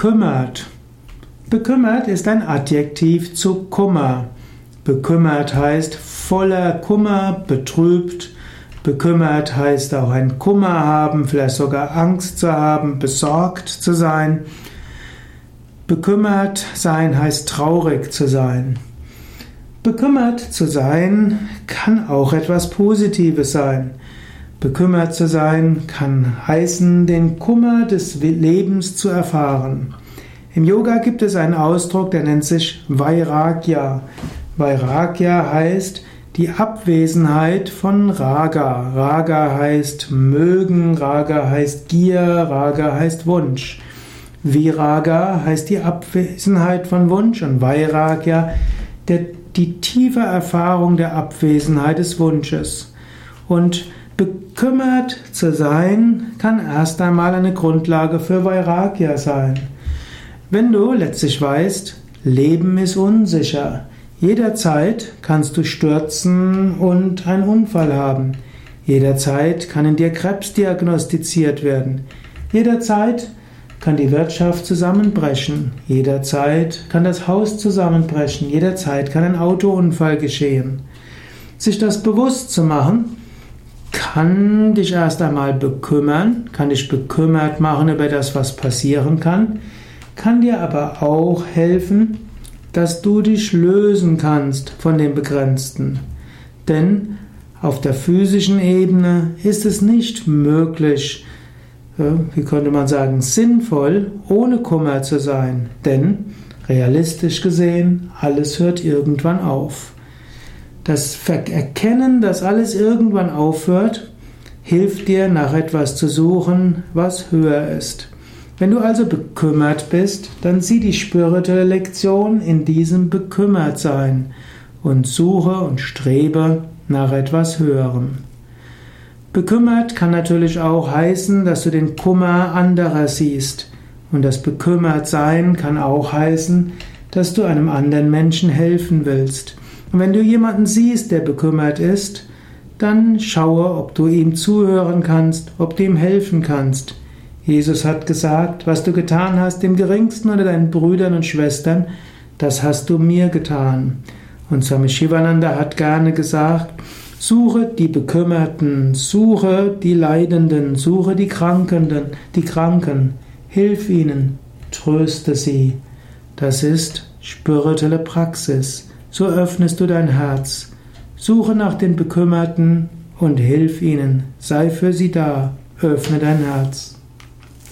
Bekümmert. Bekümmert ist ein Adjektiv zu Kummer. Bekümmert heißt voller Kummer, betrübt. Bekümmert heißt auch ein Kummer haben, vielleicht sogar Angst zu haben, besorgt zu sein. Bekümmert sein heißt traurig zu sein. Bekümmert zu sein kann auch etwas Positives sein. Bekümmert zu sein kann heißen, den Kummer des Lebens zu erfahren. Im Yoga gibt es einen Ausdruck, der nennt sich Vairagya. Vairagya heißt die Abwesenheit von Raga. Raga heißt mögen, Raga heißt Gier, Raga heißt Wunsch. Viraga heißt die Abwesenheit von Wunsch und Vairagya der, die tiefe Erfahrung der Abwesenheit des Wunsches. Und Bekümmert zu sein kann erst einmal eine Grundlage für Vairagya sein. Wenn du letztlich weißt, Leben ist unsicher. Jederzeit kannst du stürzen und einen Unfall haben. Jederzeit kann in dir Krebs diagnostiziert werden. Jederzeit kann die Wirtschaft zusammenbrechen. Jederzeit kann das Haus zusammenbrechen. Jederzeit kann ein Autounfall geschehen. Sich das bewusst zu machen, kann dich erst einmal bekümmern, kann dich bekümmert machen über das, was passieren kann, kann dir aber auch helfen, dass du dich lösen kannst von dem Begrenzten. Denn auf der physischen Ebene ist es nicht möglich, wie könnte man sagen, sinnvoll, ohne Kummer zu sein. Denn realistisch gesehen, alles hört irgendwann auf. Das Erkennen, dass alles irgendwann aufhört, hilft dir, nach etwas zu suchen, was höher ist. Wenn du also bekümmert bist, dann sieh die spirituelle Lektion in diesem Bekümmertsein und suche und strebe nach etwas Höherem. Bekümmert kann natürlich auch heißen, dass du den Kummer anderer siehst. Und das Bekümmertsein kann auch heißen, dass du einem anderen Menschen helfen willst. Und wenn du jemanden siehst, der bekümmert ist, dann schaue, ob du ihm zuhören kannst, ob du ihm helfen kannst. Jesus hat gesagt, was du getan hast dem Geringsten unter deinen Brüdern und Schwestern, das hast du mir getan. Und Swami Shivananda hat gerne gesagt, suche die Bekümmerten, suche die Leidenden, suche die Krankenden, die Kranken, hilf ihnen, tröste sie. Das ist spirituelle Praxis. So öffnest du dein Herz. Suche nach den Bekümmerten und hilf ihnen. Sei für sie da. Öffne dein Herz.